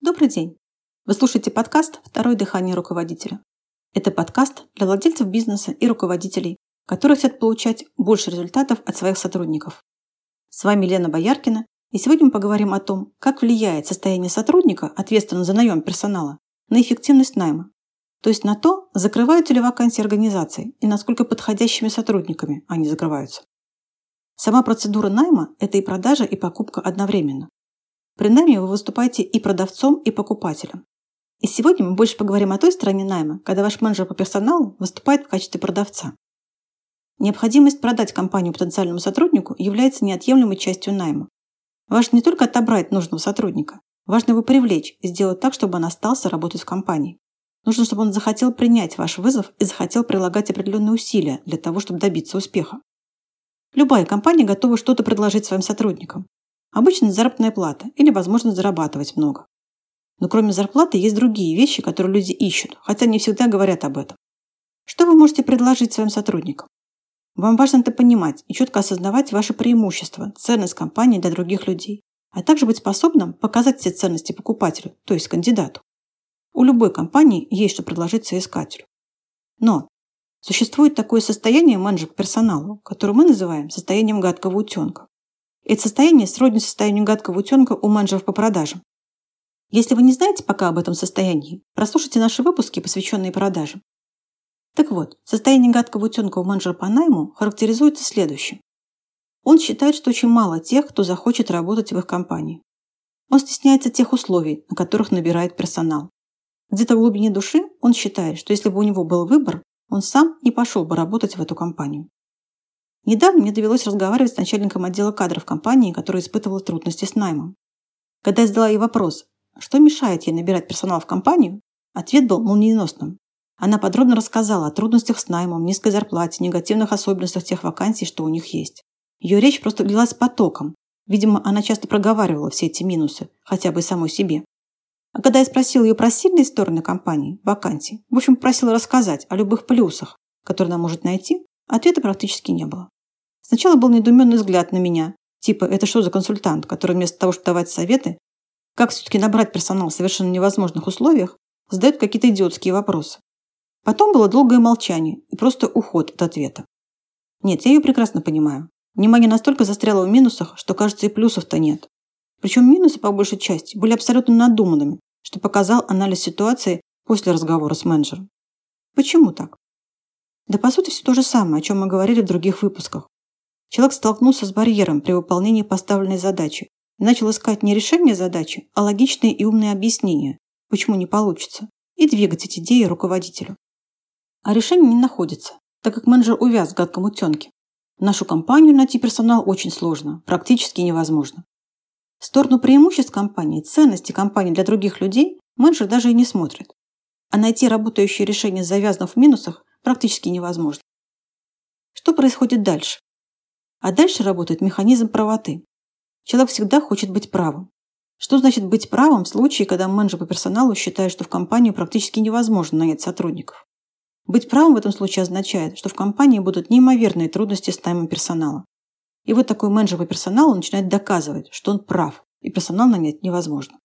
Добрый день! Вы слушаете подкаст «Второе дыхание руководителя». Это подкаст для владельцев бизнеса и руководителей, которые хотят получать больше результатов от своих сотрудников. С вами Лена Бояркина, и сегодня мы поговорим о том, как влияет состояние сотрудника, ответственного за наем персонала, на эффективность найма. То есть на то, закрываются ли вакансии организации и насколько подходящими сотрудниками они закрываются. Сама процедура найма – это и продажа, и покупка одновременно. При найме вы выступаете и продавцом, и покупателем. И сегодня мы больше поговорим о той стороне найма, когда ваш менеджер по персоналу выступает в качестве продавца. Необходимость продать компанию потенциальному сотруднику является неотъемлемой частью найма. Важно не только отобрать нужного сотрудника, важно его привлечь и сделать так, чтобы он остался работать в компании. Нужно, чтобы он захотел принять ваш вызов и захотел прилагать определенные усилия для того, чтобы добиться успеха. Любая компания готова что-то предложить своим сотрудникам, Обычно заработная плата или возможность зарабатывать много. Но кроме зарплаты есть другие вещи, которые люди ищут, хотя не всегда говорят об этом. Что вы можете предложить своим сотрудникам? Вам важно это понимать и четко осознавать ваши преимущества, ценность компании для других людей, а также быть способным показать все ценности покупателю, то есть кандидату. У любой компании есть что предложить соискателю. Но существует такое состояние менеджера персоналу, которое мы называем состоянием гадкого утенка. Это состояние сродни состоянию гадкого утенка у менеджеров по продажам. Если вы не знаете пока об этом состоянии, прослушайте наши выпуски, посвященные продажам. Так вот, состояние гадкого утенка у менеджера по найму характеризуется следующим. Он считает, что очень мало тех, кто захочет работать в их компании. Он стесняется тех условий, на которых набирает персонал. Где-то в глубине души он считает, что если бы у него был выбор, он сам не пошел бы работать в эту компанию. Недавно мне довелось разговаривать с начальником отдела кадров компании, которая испытывала трудности с наймом. Когда я задала ей вопрос, что мешает ей набирать персонал в компанию, ответ был молниеносным. Она подробно рассказала о трудностях с наймом, низкой зарплате, негативных особенностях тех вакансий, что у них есть. Ее речь просто лилась потоком. Видимо, она часто проговаривала все эти минусы, хотя бы самой себе. А когда я спросила ее про сильные стороны компании, вакансий, в общем, просила рассказать о любых плюсах, которые она может найти, Ответа практически не было. Сначала был недоуменный взгляд на меня. Типа, это что за консультант, который вместо того, чтобы давать советы, как все-таки набрать персонал в совершенно невозможных условиях, задает какие-то идиотские вопросы. Потом было долгое молчание и просто уход от ответа. Нет, я ее прекрасно понимаю. Внимание настолько застряло в минусах, что, кажется, и плюсов-то нет. Причем минусы, по большей части, были абсолютно надуманными, что показал анализ ситуации после разговора с менеджером. Почему так? Да по сути все то же самое, о чем мы говорили в других выпусках. Человек столкнулся с барьером при выполнении поставленной задачи и начал искать не решение задачи, а логичные и умные объяснения, почему не получится, и двигать эти идеи руководителю. А решение не находится, так как менеджер увяз в гадком утенке. Нашу компанию найти персонал очень сложно, практически невозможно. В сторону преимуществ компании, ценности компании для других людей менеджер даже и не смотрит. А найти работающее решение, завязанное в минусах, практически невозможно. Что происходит дальше? А дальше работает механизм правоты. Человек всегда хочет быть правым. Что значит быть правым в случае, когда менеджер по персоналу считает, что в компании практически невозможно нанять сотрудников? Быть правым в этом случае означает, что в компании будут неимоверные трудности с наймом персонала. И вот такой менеджер по персоналу начинает доказывать, что он прав, и персонал нанять невозможно.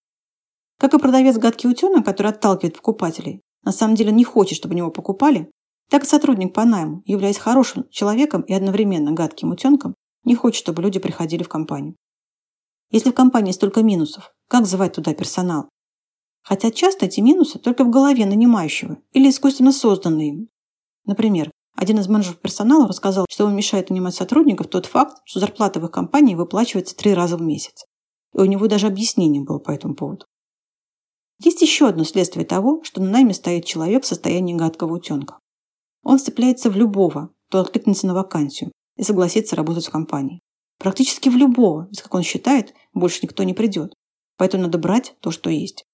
Как и продавец гадкий утенок, который отталкивает покупателей, на самом деле не хочет, чтобы него покупали, так и сотрудник по найму, являясь хорошим человеком и одновременно гадким утенком, не хочет, чтобы люди приходили в компанию. Если в компании столько минусов, как звать туда персонал? Хотя часто эти минусы только в голове нанимающего или искусственно созданные им. Например, один из менеджеров персонала рассказал, что ему мешает нанимать сотрудников тот факт, что зарплата в их компании выплачивается три раза в месяц. И у него даже объяснение было по этому поводу. Есть еще одно следствие того, что на найме стоит человек в состоянии гадкого утенка. Он вцепляется в любого, кто откликнется на вакансию и согласится работать в компании. Практически в любого, ведь, как он считает, больше никто не придет. Поэтому надо брать то, что есть.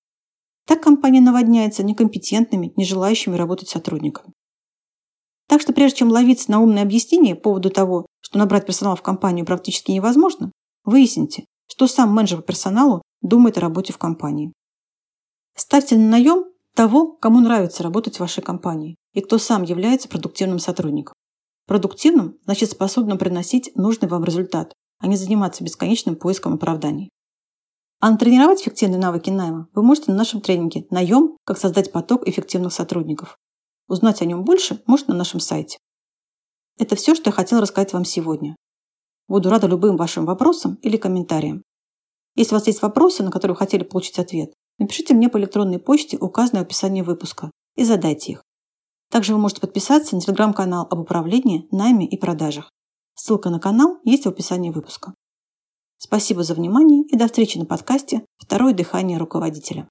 Так компания наводняется некомпетентными, не желающими работать сотрудниками. Так что прежде чем ловиться на умное объяснение по поводу того, что набрать персонал в компанию практически невозможно, выясните, что сам менеджер по персоналу думает о работе в компании. Ставьте на наем того, кому нравится работать в вашей компании и кто сам является продуктивным сотрудником. Продуктивным значит способным приносить нужный вам результат, а не заниматься бесконечным поиском оправданий. А натренировать эффективные навыки найма вы можете на нашем тренинге «Наем. Как создать поток эффективных сотрудников». Узнать о нем больше можно на нашем сайте. Это все, что я хотела рассказать вам сегодня. Буду рада любым вашим вопросам или комментариям. Если у вас есть вопросы, на которые вы хотели получить ответ, напишите мне по электронной почте, указанной в описании выпуска, и задайте их. Также вы можете подписаться на телеграм-канал об управлении, найме и продажах. Ссылка на канал есть в описании выпуска. Спасибо за внимание и до встречи на подкасте «Второе дыхание руководителя».